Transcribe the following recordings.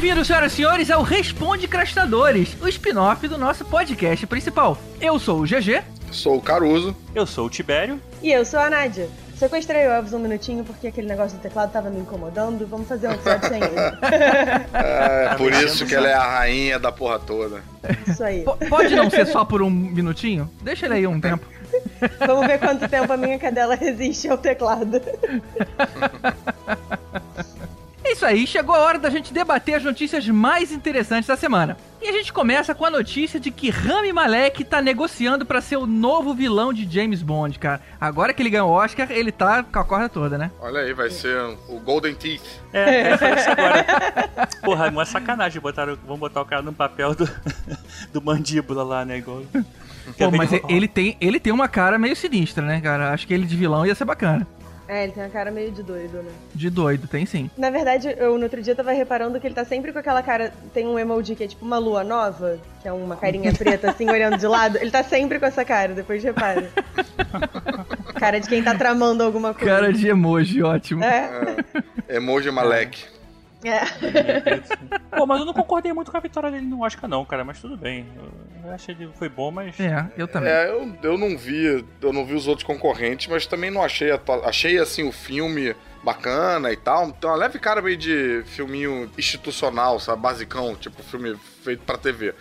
Bem-vindos, senhoras e senhores, ao Responde Crastadores, o spin-off do nosso podcast principal. Eu sou o GG. Sou o Caruso. Eu sou o Tibério. E eu sou a Nádia. Sequestrei o Elvis um minutinho porque aquele negócio do teclado tava me incomodando. Vamos fazer um episódio sem ele. É, por isso que ela é a rainha da porra toda. Isso aí. P- pode não ser só por um minutinho? Deixa ele aí um tempo. Vamos ver quanto tempo a minha cadela resiste ao teclado. É isso aí, chegou a hora da gente debater as notícias mais interessantes da semana. E a gente começa com a notícia de que Rami Malek tá negociando pra ser o novo vilão de James Bond, cara. Agora que ele ganhou o Oscar, ele tá com a corda toda, né? Olha aí, vai ser o Golden Teeth. É, é isso agora. Porra, é uma sacanagem. Botaram, vamos botar o cara no papel do, do mandíbula lá, né? Igual. Pô, mas ele tem, ele tem uma cara meio sinistra, né, cara? Acho que ele de vilão ia ser bacana. É, ele tem uma cara meio de doido, né? De doido, tem sim. Na verdade, eu no outro dia tava reparando que ele tá sempre com aquela cara. Tem um emoji que é tipo uma lua nova, que é uma carinha preta assim, olhando de lado. Ele tá sempre com essa cara, depois repara. cara de quem tá tramando alguma coisa. Cara de emoji, ótimo. É. Emoji Malek. É. Pô, mas eu não concordei muito com a vitória dele no Oscar, não, cara. Mas tudo bem. Eu achei que foi bom, mas. É, eu também. É, eu, eu não vi, eu não vi os outros concorrentes, mas também não achei, achei assim o filme bacana e tal. Tem uma leve cara meio de filminho institucional, sabe, basicão, tipo filme feito pra TV.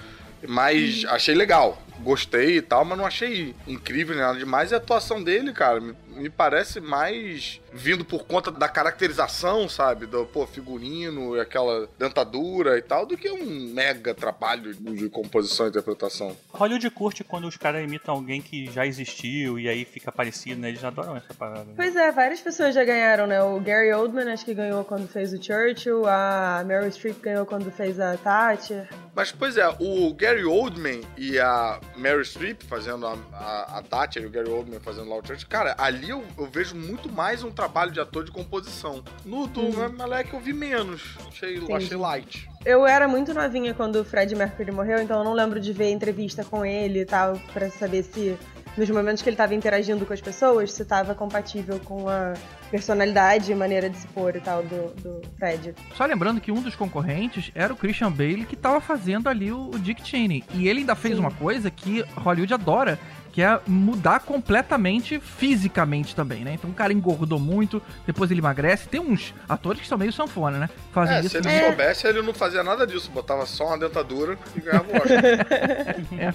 Mas achei legal, gostei e tal, mas não achei incrível nem nada demais. E a atuação dele, cara, me, parece mais vindo por conta da caracterização, sabe? Do pô, figurino e aquela dentadura e tal, do que um mega trabalho de composição e interpretação. Hollywood curte quando os caras imitam alguém que já existiu e aí fica parecido, né? Eles adoram essa parada. né? Pois é, várias pessoas já ganharam, né? O Gary Oldman acho que ganhou quando fez o Churchill, a Meryl Streep ganhou quando fez a Thatcher. Mas, pois é, o Gary Oldman e a Meryl Streep fazendo a, a, a Thatcher e o Gary Oldman fazendo lá o Church, cara, ali eu, eu vejo muito mais um trabalho de ator de composição. No do Uhum. Malek eu vi menos. Achei, achei light. Eu era muito novinha quando o Fred Mercury morreu, então eu não lembro de ver entrevista com ele e tal, pra saber se nos momentos que ele tava interagindo com as pessoas, se tava compatível com a personalidade e maneira de se pôr e tal do, do Fred. Só lembrando que um dos concorrentes era o Christian Bale, que tava fazendo ali o, o Dick Cheney. E ele ainda fez Sim. uma coisa que Hollywood adora, que é mudar completamente fisicamente também, né? Então o cara engordou muito, depois ele emagrece. Tem uns atores que são meio sanfona, né? Fazem É, isso. se ele também. soubesse, ele não fazia nada disso. Botava só uma dentadura e ganhava o Oscar.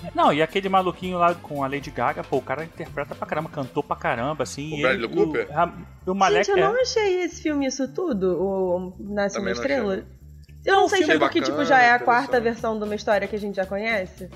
Não, e aquele maluquinho lá com a Lady Gaga, pô, o cara interpreta pra caramba, cantou pra caramba, assim. O Bradley ele- Cooper? O, a- o Malek Gente, eu é. não achei esse filme isso tudo, o Nasce uma não Estrela. achei. Eu não sei se é filme porque, tipo, já é a quarta versão de uma história que a gente já conhece.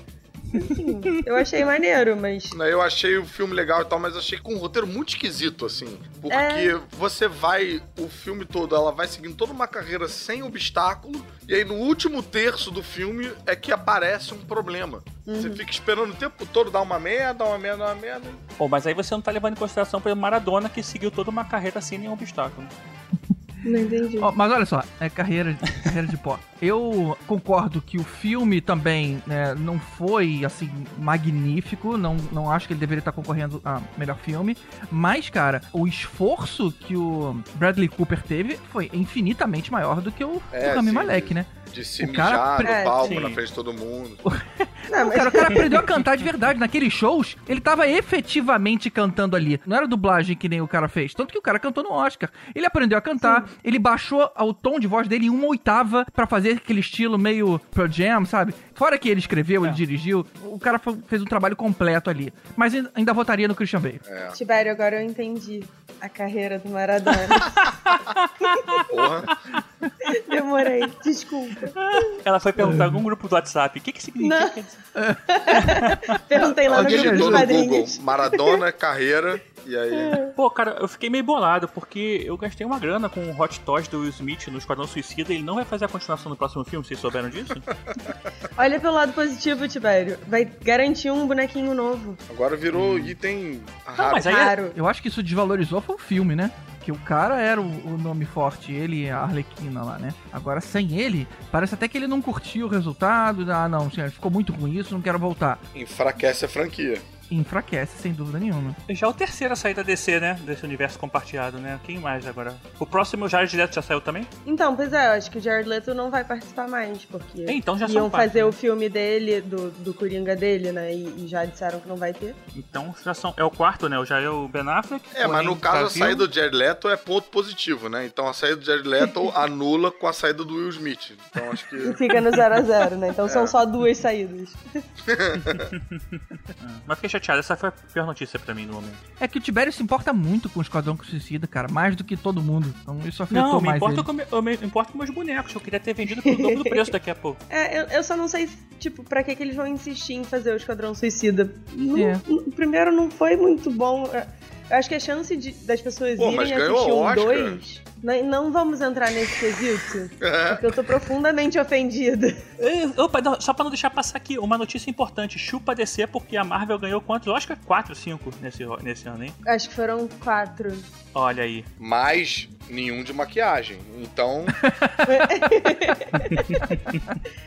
Enfim, eu achei maneiro, mas... Eu achei o filme legal e tal, mas achei com um roteiro muito esquisito, assim. Porque É. você vai, o filme todo, ela vai seguindo toda uma carreira sem obstáculo, e aí no último terço do filme é que aparece um problema. Você fica esperando o tempo todo dar uma merda, uma merda, uma merda. Pô, mas aí você não tá levando em consideração, por exemplo, Maradona, que seguiu toda uma carreira sem nenhum obstáculo. Não entendi. Ó, mas olha só, é carreira, carreira de pó. Eu concordo que o filme também né, não foi, assim, magnífico. Não, não acho que ele deveria estar concorrendo a melhor filme. Mas, cara, o esforço que o Bradley Cooper teve foi infinitamente maior do que o, É, o Rami Malek, né? De se O cara mijar pre- no É, palco sim. na frente de todo mundo. Não, Não, cara, o cara aprendeu a cantar de verdade. Naqueles shows, ele tava efetivamente cantando ali. Não era dublagem que nem o cara fez. Tanto que o cara cantou no Oscar. Ele aprendeu a cantar, ele baixou o tom de voz dele em uma oitava pra fazer aquele estilo meio Pro Jam, sabe? Fora que ele escreveu, ele É. dirigiu, o cara fez um trabalho completo ali. Mas ainda- votaria no Christian Bale. É, Tibério, agora eu entendi a carreira do Maradona. porra. Demorei, desculpa. Ela foi perguntar em algum grupo do WhatsApp, o que que significa? Não. Perguntei lá Ela no grupo dos no Google. Maradona, carreira, e aí. Pô, cara, eu fiquei meio bolado, porque eu gastei uma grana com o Hot Toys do Will Smith no Esquadrão Suicida e ele não vai fazer a continuação no próximo filme, vocês souberam disso? Olha pelo lado positivo, Tibério. Vai garantir um bonequinho novo. Agora virou item raro. mas aí- Raro. Eu acho que isso desvalorizou foi o filme, né? Que o cara era o, o nome forte, ele e a Arlequina lá, né? Agora, sem ele, parece até que ele não curtiu o resultado. Ah, não, senhor, ficou muito ruim isso, não quero voltar. Enfraquece a franquia. Enfraquece, sem dúvida nenhuma. Já é o terceiro a sair da DC, né? Desse universo compartilhado, né? Quem mais agora? O próximo, o Jared Leto já saiu também? Então, pois é, eu acho que o Jared Leto não vai participar mais, porque É, então já iam fazer né? o filme dele, do, do Coringa dele, né? E, e já disseram que não vai ter. Então já são. É o quarto, né? Já é o Ben Affleck. É, mas no caso a saída do Jared Leto é ponto positivo, né? Então a saída do Jared Leto anula com a saída do Will Smith. Então acho E que. fica no 0 a 0 né? Então É. são só duas saídas. Mas fiquei chateado, essa foi a pior notícia pra mim no momento. É que o Tibério se importa muito com o Esquadrão Suicida, cara, mais do que todo mundo. Então isso afetou Não, me mais importa, ele. com, eu me importa com meus bonecos. Eu queria ter vendido pelo dobro do preço daqui a pouco. É, eu, eu só não sei, tipo, pra que, que eles vão insistir em fazer o Esquadrão Suicida. Não- É. O primeiro não foi muito bom. Eu acho que a chance de- das pessoas Pô, irem assistir um Oscar. 2. Não, não vamos entrar nesse quesito. É. Porque eu tô profundamente ofendida. Opa, não, só pra não deixar passar aqui, uma notícia importante. Chupa DC porque a Marvel ganhou quantos? Oscar? 4, 5 nesse, nesse ano, hein? Acho que foram quatro. Olha aí. Mas nenhum de maquiagem. Então,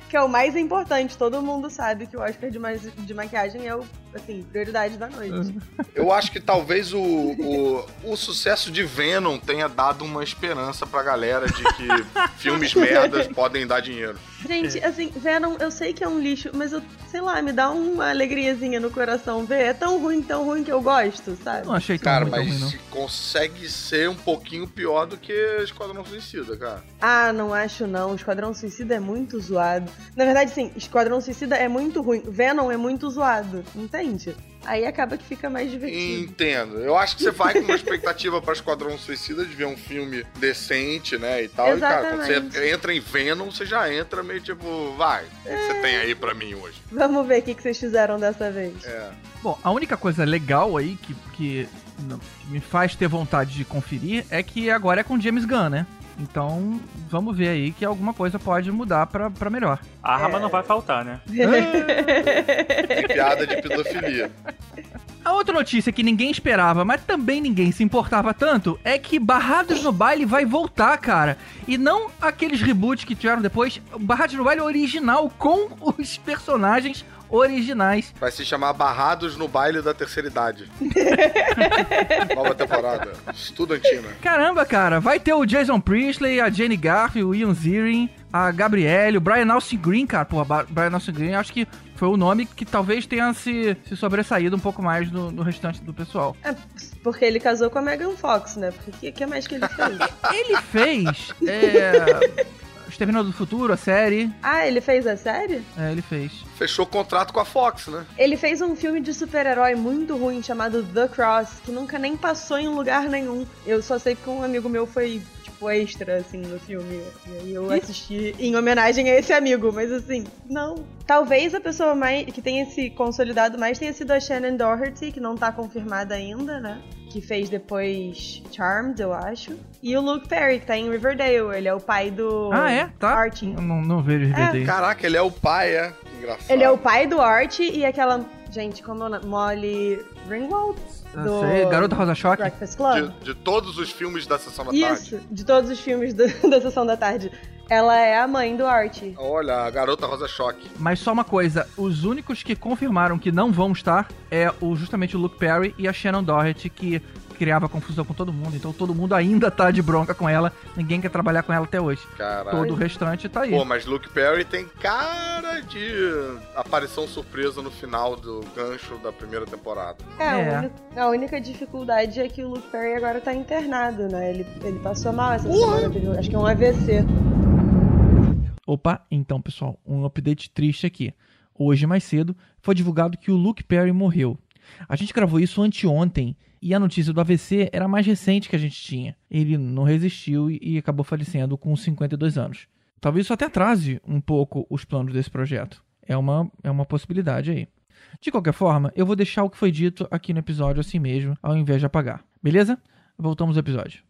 Que é o mais importante. Todo mundo sabe que o Oscar de, ma de maquiagem é o, assim, prioridade da noite. eu acho que talvez o, o, o sucesso de Venom tenha dado uma esperança pra galera de que filmes merdas podem dar dinheiro. Gente, assim, Venom, eu sei que é um lixo, mas eu, sei lá, me dá uma alegriazinha no coração ver. É tão ruim, tão ruim que eu gosto, sabe? Não achei tão Cara, ruim, tão mas ruim, não. consegue ser um pouquinho pior do que Esquadrão Suicida, cara. Ah, não acho não. Esquadrão Suicida é muito zoado. Na verdade, sim, Esquadrão Suicida é muito ruim. Venom é muito zoado, entende? Aí acaba que fica mais divertido. Entendo. Eu acho que você vai com uma expectativa pra Esquadrão Suicida de ver um filme decente, né, e tal. E, cara, quando Exatamente. você entra em Venom, você já entra meio tipo, vai, o que que você tem aí pra mim hoje? Vamos ver o que, que vocês fizeram dessa vez. É. Bom, a única coisa legal aí que, que não- que me faz ter vontade de conferir é que agora é com James Gunn, né? Então, vamos ver aí que alguma coisa pode mudar pra, pra melhor. A arma É. não vai faltar, né? Piada de pedofilia. A outra notícia que ninguém esperava, mas também ninguém se importava tanto, é que Barrados no Baile vai voltar, cara. E não aqueles reboots que tiveram depois, Barrados no Baile original com os personagens originais. Vai se chamar Barrados no Baile da Terceira Idade. Nova temporada. Estudantina. Caramba, cara, vai ter o Jason Priestley, a Jenny Garfield, o Ian Ziering, a Gabrielle, o Brian Austin Green, cara. Pô, Brian Austin Green acho que foi o nome que talvez tenha se, se sobressaído um pouco mais no, no restante do pessoal. É, porque ele casou com a Megan Fox, né? Porque o que, que mais que ele fez? Ele fez. É. Exterminador do Futuro, a série. ah, ele fez a série? É, ele fez. Fechou contrato com a Fox, né? Ele fez um filme de super-herói muito ruim chamado The Cross, que nunca nem passou em lugar nenhum. Eu só sei porque um amigo meu foi, tipo, extra, assim, no filme. E aí eu assisti em homenagem a esse amigo, mas assim, não. Talvez a pessoa mais que tenha se consolidado mais tenha sido a Shannon Doherty, que não tá confirmada ainda, né? Que fez depois Charmed, eu acho. E o Luke Perry, que tá em Riverdale. Ele é o pai do Ah, é? Tá. Archie. Eu não, não vejo Riverdale. Caraca, ele é o pai, é? Que engraçado. Ele é o pai do Archie e aquela. Gente, como é o nome? Molly Ringwald? Eu Do sei, Garota Rosa Choque. Breakfast Club? De, de todos os filmes da Sessão da Tarde. Isso, de todos os filmes do- da Sessão da Tarde. Ela é a mãe do Archie. Olha, a Garota Rosa Choque. Mas só uma coisa, os únicos que confirmaram que não vão estar é o, justamente o Luke Perry e a Shannon Doherty, que criava confusão com todo mundo. Então todo mundo ainda tá de bronca com ela. Ninguém quer trabalhar com ela até hoje. Caralho. Todo o restante tá aí. Pô, mas Luke Perry tem cara de aparição surpresa no final do gancho da primeira temporada. É, É. A, única, a única dificuldade é que o Luke Perry agora tá internado, né? Ele, ele passou mal essa semana, teve, acho que é um AVC. Opa, então pessoal, um update triste aqui. Hoje, mais cedo, foi divulgado que o Luke Perry morreu. A gente gravou isso anteontem e a notícia do AVC era a mais recente que a gente tinha. Ele não resistiu e acabou falecendo com 52 anos. Talvez isso até atrase um pouco os planos desse projeto. É uma, é uma possibilidade aí. De qualquer forma, eu vou deixar o que foi dito aqui no episódio assim mesmo, ao invés de apagar. Beleza? Voltamos ao episódio.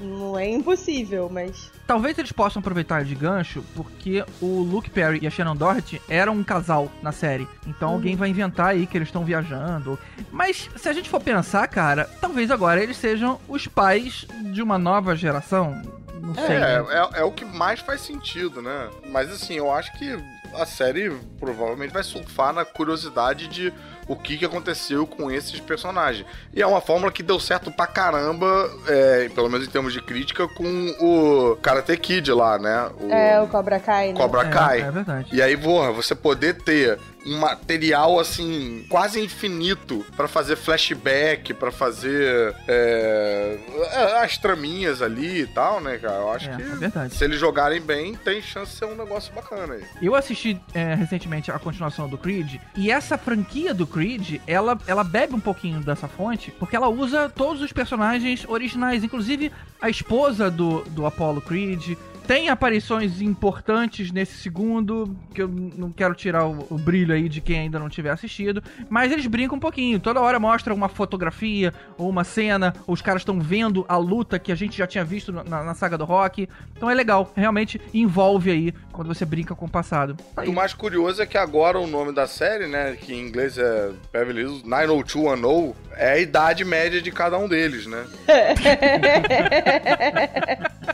Não é impossível, mas. Talvez eles possam aproveitar de gancho porque o Luke Perry e a Shannon Doherty eram um casal na série. Então Uhum. alguém vai inventar aí que eles estão viajando. Mas se a gente for pensar, cara, talvez agora eles sejam os pais de uma nova geração. Não sei. É, é, é o que mais faz sentido, né? Mas assim, eu acho que a série provavelmente vai surfar na curiosidade de o que, que aconteceu com esses personagens. E é uma fórmula que deu certo pra caramba, é, pelo menos em termos de crítica, com o Karate Kid lá, né? O... É, o Cobra Kai, né? Cobra Kai. É, é verdade. E aí, porra, você poder ter um material assim quase infinito para fazer flashback, para fazer é, é, as traminhas ali e tal, né, cara? Eu acho É, que é verdade. se eles jogarem bem, tem chance de ser um negócio bacana aí. Eu assisti é, recentemente a continuação do Creed e essa franquia do Creed, ela, ela bebe um pouquinho dessa fonte porque ela usa todos os personagens originais, inclusive a esposa do, do Apollo Creed. Tem aparições importantes nesse segundo, que eu não quero tirar o, o brilho aí de quem ainda não tiver assistido, mas eles brincam um pouquinho. Toda hora mostra uma fotografia ou uma cena, os caras estão vendo a luta que a gente já tinha visto na, na saga do Rock. Então é legal, realmente envolve aí quando você brinca com o passado. Aí. O mais curioso é que agora o nome da série, né, que em inglês é Beverly Hills 90210, é a idade média de cada um deles, né?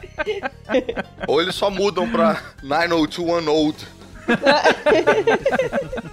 Ou eles só mudam pra 90210.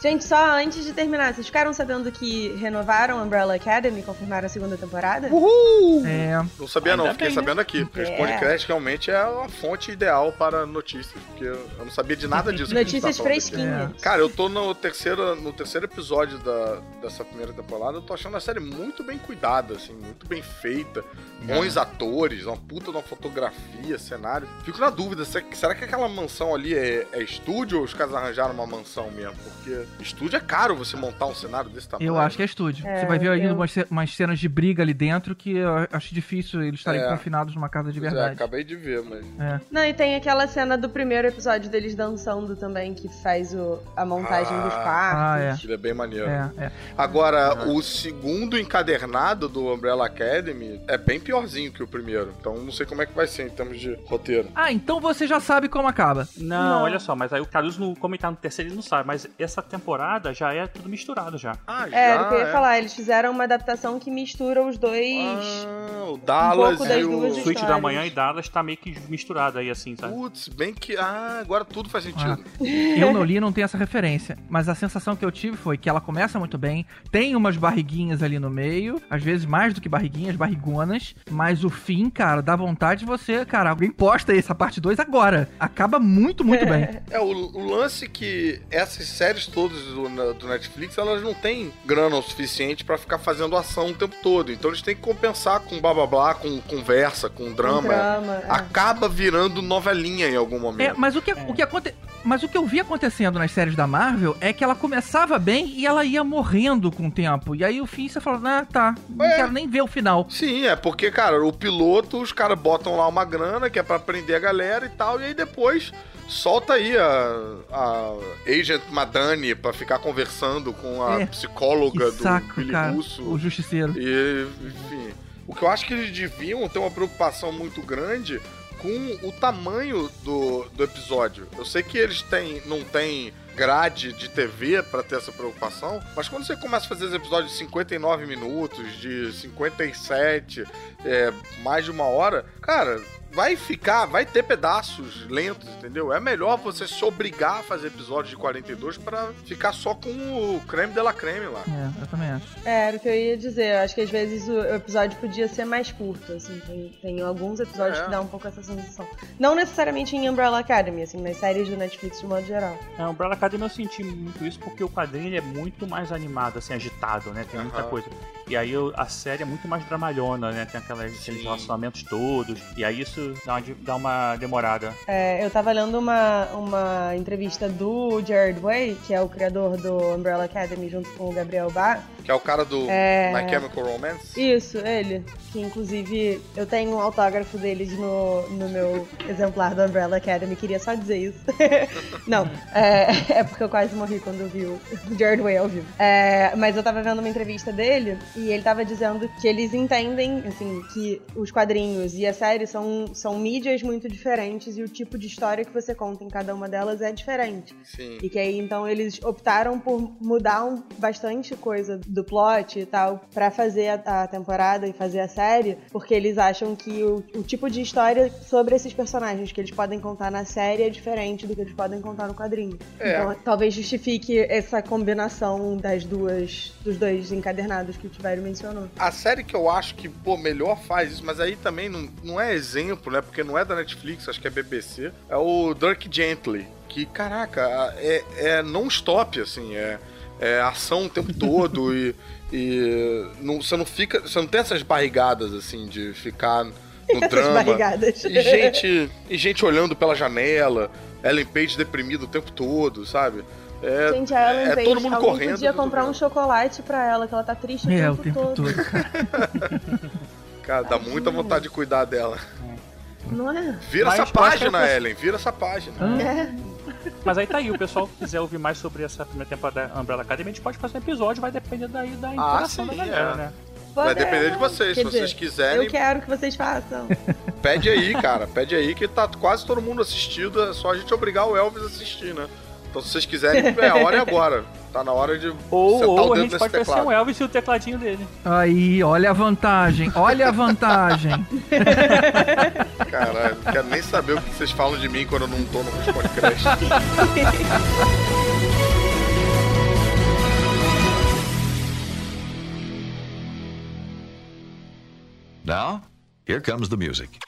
Gente, só antes de terminar, vocês ficaram sabendo que renovaram Umbrella Academy, confirmaram a segunda temporada? Uhul! É, Não sabia não, Ainda fiquei bem, né? sabendo aqui. Porque É. esse podcast realmente é a fonte ideal para notícias, porque eu não sabia de nada disso. a Notícias tá fresquinhas. Cara, eu tô no terceiro, no terceiro episódio da, dessa primeira temporada, eu tô achando a série muito bem cuidada, assim, muito bem feita, bons atores, uma puta de uma fotografia, cenário. Fico na dúvida, se- será que aquela mansão ali é, é estúdio ou os caras arranjaram uma mansão mesmo? Porque estúdio é caro você montar um cenário desse tamanho. eu acho que é estúdio. É, você vai ver ali eu- umas, ce- umas cenas de briga ali dentro que eu acho difícil eles estarem É. confinados numa casa de é, verdade. acabei de ver, mas... É. Não, e tem aquela cena do primeiro episódio deles dançando também, que faz o, a montagem Ah. dos quartos. Ah, é. Ele é bem maneiro. É, é. Agora, o segundo encadernado do Umbrella Academy é bem piorzinho que o primeiro. Então não sei como é que vai ser em termos de roteiro. Ah, então você já sabe como acaba. Não, Não. olha só, mas aí o Caruso no comentário no terceiro ele não sabe, mas essa temporada já é tudo misturado já. Ah, já? É, era o que eu ia falar, eles fizeram uma adaptação que mistura os dois. Ah, o Dallas pouco das e duas o... Suíte da. Manhã e Dallas tá meio que misturado aí assim, sabe? Putz, bem que... Ah, agora tudo faz sentido. Eu não li e não tenho essa referência. Mas a sensação que eu tive foi que ela começa muito bem, tem umas barriguinhas ali no meio, às vezes mais do que barriguinhas, barrigonas, mas o fim, cara, dá vontade de você, cara, alguém posta essa parte 2 agora. Acaba muito, muito bem. É, o, o lance que essas séries todas do, do Netflix, elas não têm grana o suficiente pra ficar fazendo ação o tempo todo. Então eles têm que compensar com blá blá blá, com conversa, com drama. Um drama, é. Acaba virando novelinha em algum É, momento. mas o que, o que aconte... Mas o que eu vi acontecendo nas séries da Marvel é que ela começava bem e ela ia morrendo com o tempo. E aí o fim você fala, ah, tá, não É. quero nem ver o final. Sim, é porque, cara, o piloto, os caras botam lá uma grana que é pra prender a galera e tal, e aí depois solta aí a, a Agent Madani pra ficar conversando com a É, psicóloga Que do saco, Billy cara. Russo. O justiceiro. E, enfim. O que eu acho que eles deviam ter uma preocupação muito grande com o tamanho do, do episódio. Eu sei que eles têm, não têm grade de TV pra ter essa preocupação, mas quando você começa a fazer os episódios de 59 minutos, de 57, é, mais de uma hora, cara, vai ficar, vai ter pedaços lentos, entendeu? É melhor você se obrigar a fazer episódios de 42 pra ficar só com o creme de la creme lá. É, eu também acho. É, era o que eu ia dizer. Eu acho que às vezes o episódio podia ser mais curto, assim. Tem, tem alguns episódios É. que dá um pouco essa sensação. Não necessariamente em Umbrella Academy, assim, nas séries do Netflix de modo geral. É, Umbrella Academy eu senti muito isso porque o quadrinho ele é muito mais animado, assim, agitado, né? Tem muita coisa. E aí a série é muito mais dramalhona, né? Tem aquelas, aqueles relacionamentos todos. E aí isso dá uma, dá uma demorada. É, eu tava lendo uma, uma entrevista do Jared Way, que é o criador do Umbrella Academy, junto com o Gabriel Bar. Que é o cara do É. My Chemical Romance. Isso, ele. Que inclusive eu tenho um autógrafo deles no, no meu exemplar do Umbrella Academy, queria só dizer isso. Não, é, é porque eu quase morri quando eu vi o Jared Way ao vivo. É, mas eu tava vendo uma entrevista dele e ele tava dizendo que eles entendem, assim, que os quadrinhos e a série são, são mídias muito diferentes e o tipo de história que você conta em cada uma delas é diferente. Sim. E que aí, então, eles optaram por mudar um- bastante coisa do plot e tal pra fazer a, a temporada e fazer a série, porque eles acham que o, o tipo de história sobre esses personagens que eles podem contar na série é diferente do que eles podem contar no quadrinho. É. Então talvez justifique essa combinação das duas, dos dois encadernados que o Tibério mencionou. A série que eu acho que, pô, melhor faz isso, mas aí também não, não é exemplo, né? Porque não é da Netflix, acho que é BBC. É o Dirk Gently. Que, caraca, é, é non-stop, assim, é, é ação o tempo todo e, e não, você não fica. Você não tem essas barrigadas, assim, de ficar no Essas drama. barrigadas. E gente, e gente olhando pela janela, Ellen Page deprimido o tempo todo, sabe? É, Gente, a Ellen é Page, todo mundo alguém correndo. podia comprar um chocolate pra ela, que ela tá triste o, É, tempo, o tempo todo. todo. Cara, dá muita vontade de cuidar dela. Não é? Vira Mas essa página, por- Ellen, vira essa página. É. Mas aí tá aí, o pessoal que quiser ouvir mais sobre essa primeira temporada da Umbrella Academy, a gente pode fazer um episódio, vai depender daí da interação sim, da galera, é. né? Vai Podemos. depender de vocês. Quer Se vocês dizer, quiserem, Eu quero que vocês façam. pede aí, cara. Pede aí que tá quase todo mundo assistido. É só a gente obrigar o Elvis a assistir, né? Então, se vocês quiserem, é a hora é agora. Tá na hora de Ou, sentar o ou a gente nesse pode teclado. um Elvis e o tecladinho dele. Aí, olha a vantagem, olha a vantagem. Caralho, não quero nem saber o que vocês falam de mim quando eu não tô no podcast. Now, here comes the music.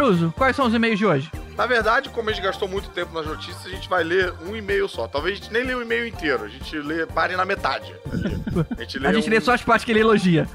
Caruso, quais são os e-mails de hoje? Na verdade, como a gente gastou muito tempo nas notícias, a gente vai ler um e-mail só. Talvez a gente nem lê o e-mail inteiro, a gente lê, pare na metade. A gente lê, A gente um- lê só as partes que ele elogia.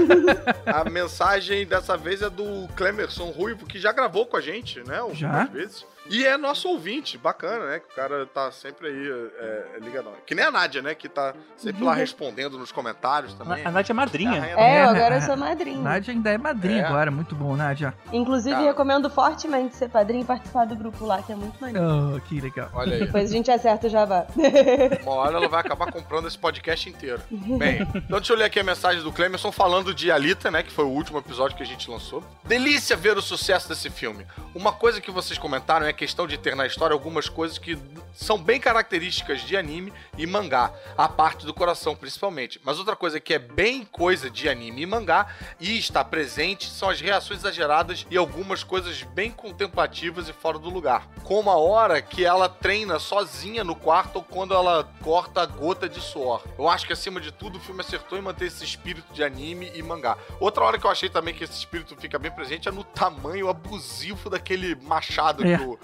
A mensagem dessa vez é do Clemerson Ruivo, que já gravou com a gente, né? Algumas Já? vezes. E é nosso ouvinte, bacana, né? Que o cara tá sempre aí é, é, ligadão. Que nem a Nádia, né? Que tá sempre lá respondendo nos comentários também. A Nádia é madrinha. É, É, eu agora é. eu sou madrinha. Nádia ainda é madrinha É. agora, muito bom, Nádia. Inclusive, Cara. recomendo fortemente ser padrinho e participar do grupo lá, que é muito maneiro. Oh, que legal. Olha aí. Depois a gente acerta o jabá. Uma hora ela vai acabar comprando esse podcast inteiro. Bem, então deixa eu ler aqui a mensagem do Clemerson falando de Alita, né? Que foi o último episódio que a gente lançou. Delícia ver o sucesso desse filme. Uma coisa que vocês comentaram é questão de ter na história algumas coisas que são bem características de anime e mangá, a parte do coração principalmente. Mas outra coisa que é bem coisa de anime e mangá e está presente são as reações exageradas e algumas coisas bem contemplativas e fora do lugar. Como a hora que ela treina sozinha no quarto ou quando ela corta a gota de suor. Eu acho que acima de tudo o filme acertou em manter esse espírito de anime e mangá. Outra hora que eu achei também que esse espírito fica bem presente é no tamanho abusivo daquele machado É. que o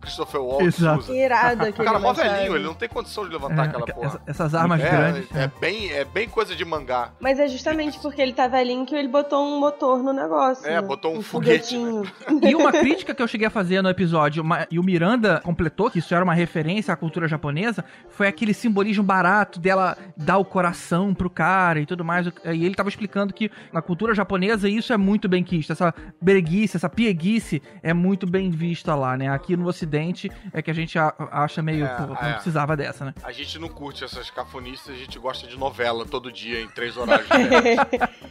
Christopher Waltz Exato. usa. Irado O cara é mó velhinho, ele não tem condição de levantar É, aquela porra. essa- essas armas é, grandes. É, bem, é bem coisa de mangá. Mas é justamente porque ele tá velhinho que ele botou um motor no negócio. É, né? botou um foguete, foguetinho. E uma crítica que eu cheguei a fazer no episódio, uma- e o Miranda completou que isso era uma referência à cultura japonesa, foi aquele simbolismo barato dela dar o coração pro cara e tudo mais. E ele tava explicando que na cultura japonesa isso é muito bem quisto. Essa breguice, essa pieguice é muito bem vista lá, né? Aqui no ocidente é que a gente a- acha meio, É, pô, não é. precisava dessa, né? A gente não curte essas cafonices, a gente gosta de novela todo dia, em três horários.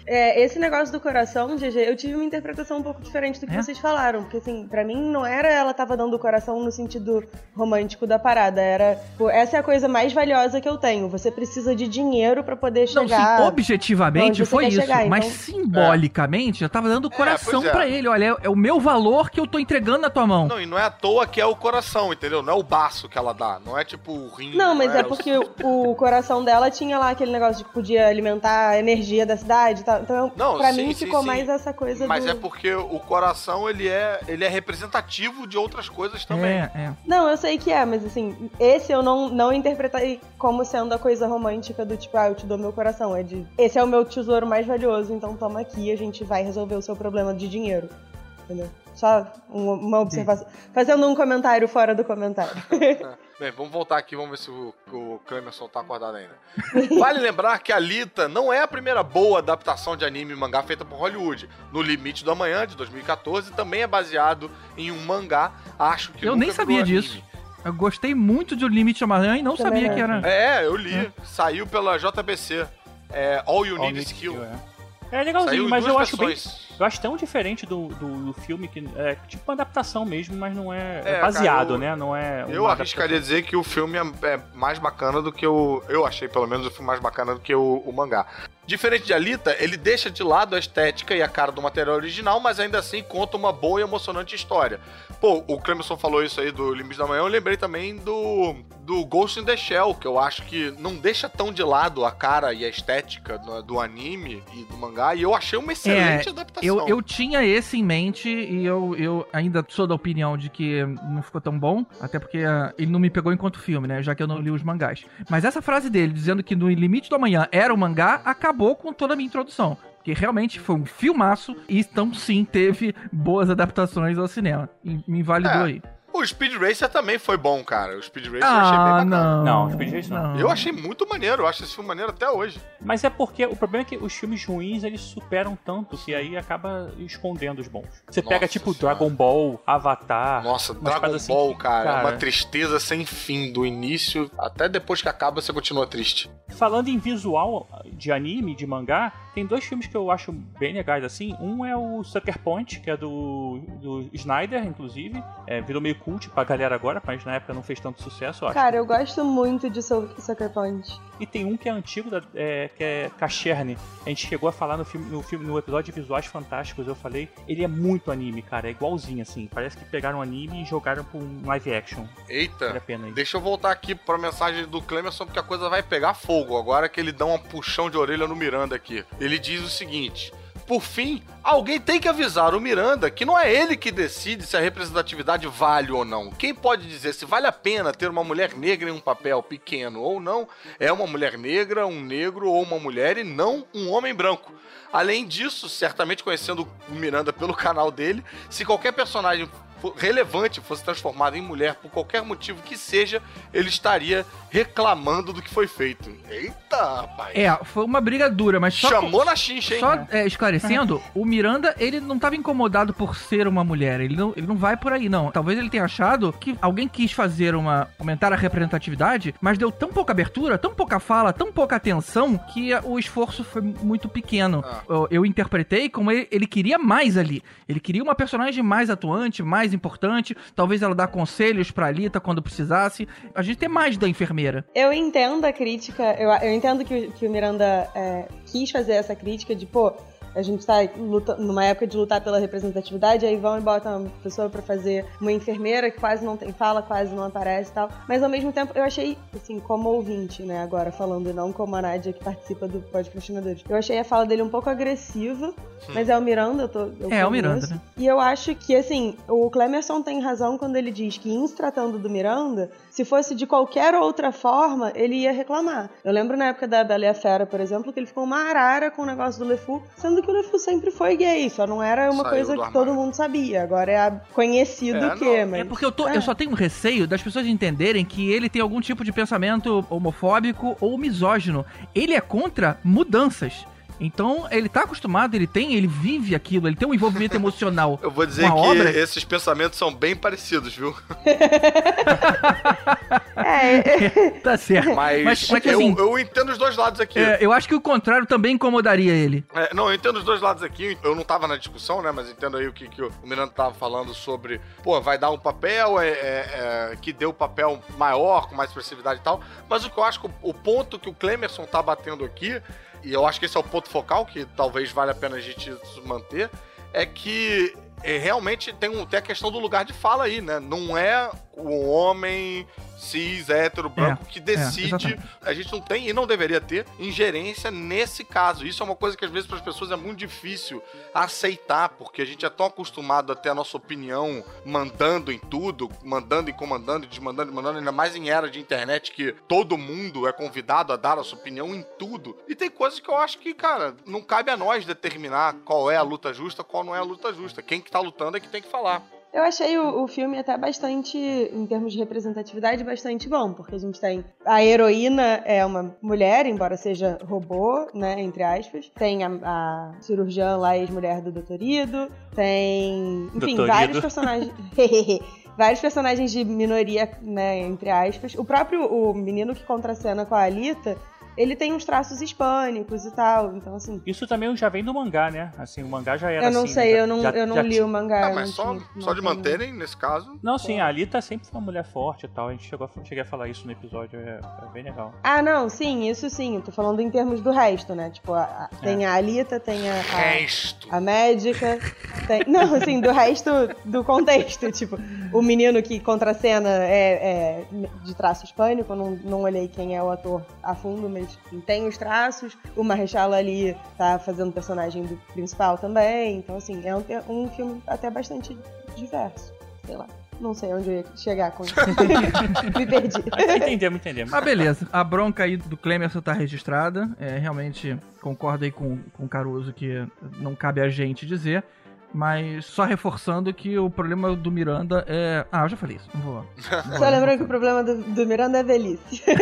É, esse negócio do coração, GG, eu tive uma interpretação um pouco diferente do que É? vocês falaram. Porque, assim, pra mim não era ela tava dando o coração no sentido romântico da parada. Era, pô, essa é a coisa mais valiosa que eu tenho. Você precisa de dinheiro pra poder Não, chegar. sim, objetivamente foi isso, chegar, mas então- simbolicamente já tava dando o coração pois é. pra ele. Olha, é, é o meu valor que eu tô entregando na tua mão. Não, e não é à toa que é o coração, entendeu? Não é o baço que ela dá, não é tipo o rim. Não, mas é, o- porque o, o coração dela tinha lá aquele negócio de que podia alimentar a energia da cidade e tal. Então, Não, pra sim, mim, sim, ficou sim. mais essa coisa Mas do... é porque o coração, ele é, ele é representativo de outras coisas também. É, é. Não, eu sei que é, mas assim, esse eu não, não interpretei como sendo a coisa romântica do tipo, ah, eu te dou meu coração. É de, esse é o meu tesouro mais valioso, então toma aqui, a gente vai resolver o seu problema de dinheiro. Entendeu? Só um- uma observação. Fazendo um comentário fora do comentário. Bem, vamos voltar aqui, vamos ver se o, o Clemerson tá acordado ainda. Vale lembrar que Alita não é a primeira boa adaptação de anime e mangá feita por Hollywood. No Limite do Amanhã, de 2014, também é baseado em um mangá, acho que Eu nunca nem sabia disso. anime. Eu gostei muito de O Limite do Amanhã e não Também sabia não. que era. É, eu li. Saiu pela JBC. É All You All Need Need is Skill. é. É legalzinho, mas eu acho bem. Eu acho tão diferente do, do, do filme que é tipo uma adaptação mesmo, mas não é, é É, baseado, cara, eu- né? Não é. Eu arriscaria dizer que o filme é, é mais bacana do que o. Eu achei, pelo menos, o filme mais bacana do que o, o mangá. Diferente de Alita, ele deixa de lado a estética e a cara do material original, mas ainda assim conta uma boa e emocionante história. Pô, o Clemerson falou isso aí do Limite da Manhã, eu lembrei também do, do Ghost in the Shell, que eu acho que não deixa tão de lado a cara e a estética do, do anime e do mangá, e eu achei uma excelente adaptação. Eu, eu tinha esse em mente e eu, eu ainda sou da opinião de que não ficou tão bom, até porque ah, ele não me pegou enquanto filme, né? Já que eu não li os mangás. Mas essa frase dele, dizendo que no Limite do Amanhã era o mangá, acabou com toda a minha introdução. Que realmente foi um filmaço e então sim teve boas adaptações ao cinema. E me invalidou É. aí. O Speed Racer também foi bom, cara. O Speed Racer eu achei bem Ah, bacana. não. Não, Speed Racer não. Eu achei muito maneiro, eu acho esse filme maneiro até hoje. Mas é porque o problema é que os filmes ruins eles superam tanto que aí acaba escondendo os bons. Você Nossa pega tipo Senhora. Dragon Ball, Avatar. Nossa, Dragon assim Ball, que, cara, é cara, uma tristeza sem fim. Do início até depois que acaba, você continua triste. Falando em visual de anime, de mangá, tem dois filmes que eu acho bem legais assim. Um é o Sucker Punch, que é do, do Snyder, inclusive. É, virou meio cult pra galera agora, mas na época não fez tanto sucesso, eu acho. Cara, eu gosto muito de Su- Sucker Punch. E tem um que é antigo, da- é, que é Cacherne. A gente chegou a falar no filme, no filme, no episódio de Visuais Fantásticos, eu falei, ele é muito anime, cara, é igualzinho, assim. Parece que pegaram um anime e jogaram pra um live action. Vale a Eita. pena isso. Deixa eu voltar aqui pra mensagem do Clemerson, porque a coisa vai pegar fogo. Agora que ele dá um puxão de orelha no Miranda aqui. Ele diz o seguinte. Por fim, alguém tem que avisar o Miranda que não é ele que decide se a representatividade vale ou não. Quem pode dizer se vale a pena ter uma mulher negra em um papel pequeno ou não é uma mulher negra, um negro ou uma mulher e não um homem branco. Além disso, certamente conhecendo o Miranda pelo canal dele, se qualquer personagem relevante fosse transformado em mulher por qualquer motivo que seja, ele estaria reclamando do que foi feito. Eita, rapaz. É, foi uma briga dura, mas só. Chamou na xincha, hein? Só é, esclarecendo, o Miranda, ele não tava incomodado por ser uma mulher. Ele não, ele não vai por aí, não. Talvez ele tenha achado que alguém quis fazer uma. aumentar a representatividade, mas deu tão pouca abertura, tão pouca fala, tão pouca atenção, que o esforço foi muito pequeno. Ah. Eu, eu interpretei como ele, ele queria mais ali. Ele queria uma personagem mais atuante, mais importante. Talvez ela dar conselhos pra Alita quando precisasse. A gente tem mais da enfermeira. Eu entendo a crítica, eu, eu entendo que, o- que o Miranda é, quis fazer essa crítica de, pô, a gente tá luta, numa época de lutar pela representatividade, aí vão e botam uma pessoa pra fazer uma enfermeira que quase não tem fala, quase não aparece e tal. Mas ao mesmo tempo, eu achei, assim, como ouvinte, né, agora falando, e não como a Nádia que participa do Podcastinadores. Eu achei a fala dele um pouco agressiva, mas é o Miranda, eu tô. Eu É, é o. Miranda, né? E eu acho que, assim, o Clemerson tem razão quando ele diz que, em se tratando do Miranda, se fosse de qualquer outra forma, ele ia reclamar. Eu lembro na época da Bela e a Fera, por exemplo, que ele ficou uma arara com o negócio do LeFou, sendo que o LeFou sempre foi gay, só não era uma Saiu coisa que todo mundo sabia. Agora é conhecido É, que, não. mas... É porque eu, tô, É. eu só tenho um receio das pessoas entenderem que ele tem algum tipo de pensamento homofóbico ou misógino. Ele é contra mudanças. Então, ele tá acostumado, ele tem, ele vive aquilo, ele tem um envolvimento emocional. Eu vou dizer que obra- esses pensamentos são bem parecidos, viu? É, Mas, tá certo. Mas- mas que eu, assim- eu entendo os dois lados aqui. É, eu acho que o contrário também incomodaria ele. É, não, eu entendo os dois lados aqui. Eu não tava na discussão, né? Mas entendo aí o que, que o Miranda tava falando sobre. Pô, vai dar um papel é, é, é, que deu papel maior, com mais expressividade e tal. Mas o que eu acho que o, o ponto que o Clemerson tá batendo aqui, e eu acho que esse é o ponto focal, que talvez valha a pena a gente manter, é que é, realmente tem, um, tem a questão do lugar de fala aí, né? Não é o homem cis, hétero, branco que decide. exatamente. a gente não tem e não deveria ter ingerência nesse caso. Isso é uma coisa que às vezes para as pessoas é muito difícil aceitar, porque a gente é tão acostumado a ter a nossa opinião mandando em tudo, mandando e comandando, desmandando e mandando, ainda mais em era de internet que todo mundo é convidado a dar a sua opinião em tudo. E tem coisas que eu acho que, cara, não cabe a nós determinar qual é a luta justa, qual não é a luta justa. Quem que tá lutando é que tem que falar. Eu achei o, o filme até bastante, em termos de representatividade, bastante bom, porque a gente tem. A heroína é uma mulher, embora seja robô, né? Entre aspas. Tem a, a cirurgiã lá, ex-mulher do Doutorido. Tem. Enfim, Doutorido. vários personagens. vários personagens de minoria, né, entre aspas. O próprio o menino que contracena com a Alita, ele tem uns traços hispânicos e tal, então assim... Isso também já vem do mangá, né? Assim, o mangá já era Eu não assim, sei, né? eu não, Já- eu não já li tinha- o mangá. Ah, mas não só, tinha- não só de manterem, nesse caso. Não, sim, a Alita sempre foi uma mulher forte e tal. A gente chegou a, cheguei a falar isso no episódio, é, é bem legal. Ah, não, sim, isso sim. Eu tô falando em termos do resto, né? Tipo, a- a- tem a Alita, tem a, a, Resto. a médica. Tem... Não, assim, do resto do contexto. Tipo, o menino que contracena é, é de traço hispânico. Não, não olhei quem é o ator a fundo, mas enfim, tem os traços. O Marechal ali tá fazendo o personagem do principal também. Então, assim, é um, é um filme até bastante diverso. Sei lá. Não sei onde eu ia chegar com isso. Me perdi. Entendemos, entendemos. Ah, beleza. A bronca aí do Clemerson tá registrada. É, realmente concordo aí com, com o Caruso que não cabe a gente dizer. Mas só reforçando que o problema do Miranda é. Ah, eu já falei isso. Não vou. não vou- Só lembrando que o problema do, do Miranda é velhice.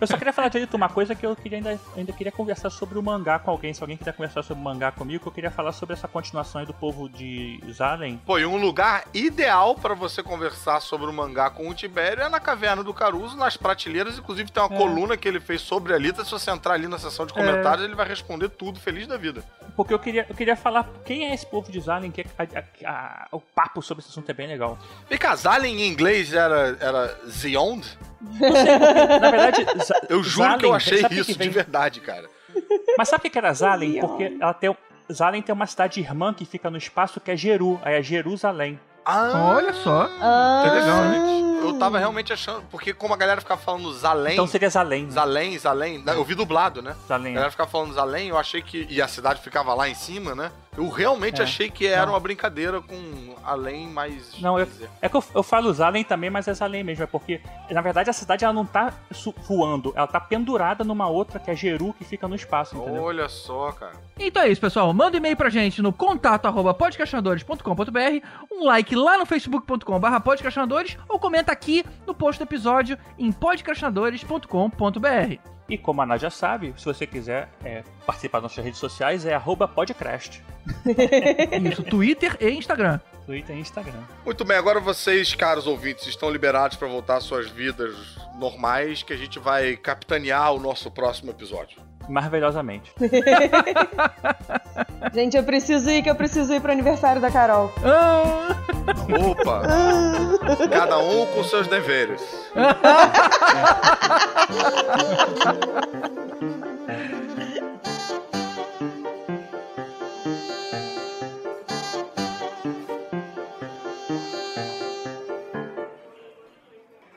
Eu só queria falar de uma coisa que eu queria ainda, ainda queria conversar sobre o mangá com alguém. Se alguém quiser conversar sobre o mangá comigo, eu queria falar sobre essa continuação aí do povo de Zalen. Pô, e um lugar ideal pra você conversar sobre o mangá com o Tibério é na Caverna do Caruso, nas prateleiras. Inclusive tem uma É. coluna que ele fez sobre a Alita. Se você entrar ali na seção de comentários, ele vai responder tudo, feliz da vida. Porque eu queria, eu queria falar quem é esse povo de Zalen, que a- a- a- o papo sobre esse assunto é bem legal. Vem cá, Zalen em inglês era, era Zioned? Na verdade, Eu juro que eu Zalen, achei isso de verdade, cara. Mas sabe o que era Zalen? Porque ela tem, Zalen tem uma cidade irmã que fica no espaço que é Jeru, aí é Jerusalém. Ah, Olha só. Ah, Interessante. Eu tava realmente achando. Porque como a galera ficava falando Zalém. Então seria Zalém. Zalém, Zalém. Eu vi dublado, né? A Zalém. galera ficava falando Zalém, eu achei que. E a cidade ficava lá em cima, né? Eu realmente É. achei que era Não. uma brincadeira com além mais. Não, eu- É que eu, eu falo Zalem também, mas é Zalém mesmo. É porque, na verdade, a cidade ela não tá voando, ela tá pendurada numa outra que é Jeru, que fica no espaço, entendeu? Olha só, cara. Então é isso, pessoal. Manda um e-mail pra gente no contato arroba podcastinadores.com.br, um like lá no facebook.com.br podcastinadores ou comenta aqui no post do episódio em podcastinadores.com.br. E como a Nádia já sabe, se você quiser é, participar das nossas redes sociais, é arroba podcast. Isso, Twitter e Instagram. Twitter e Instagram. Muito bem, agora vocês, caros ouvintes, estão liberados pra voltar às suas vidas normais, que a gente vai capitanear o nosso próximo episódio. Maravilhosamente. Gente, eu preciso ir, que eu preciso ir pro aniversário da Carol. Ah, Opa! Cada um com seus deveres.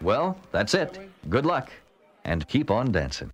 Well, that's it. Good luck. And keep on dancing.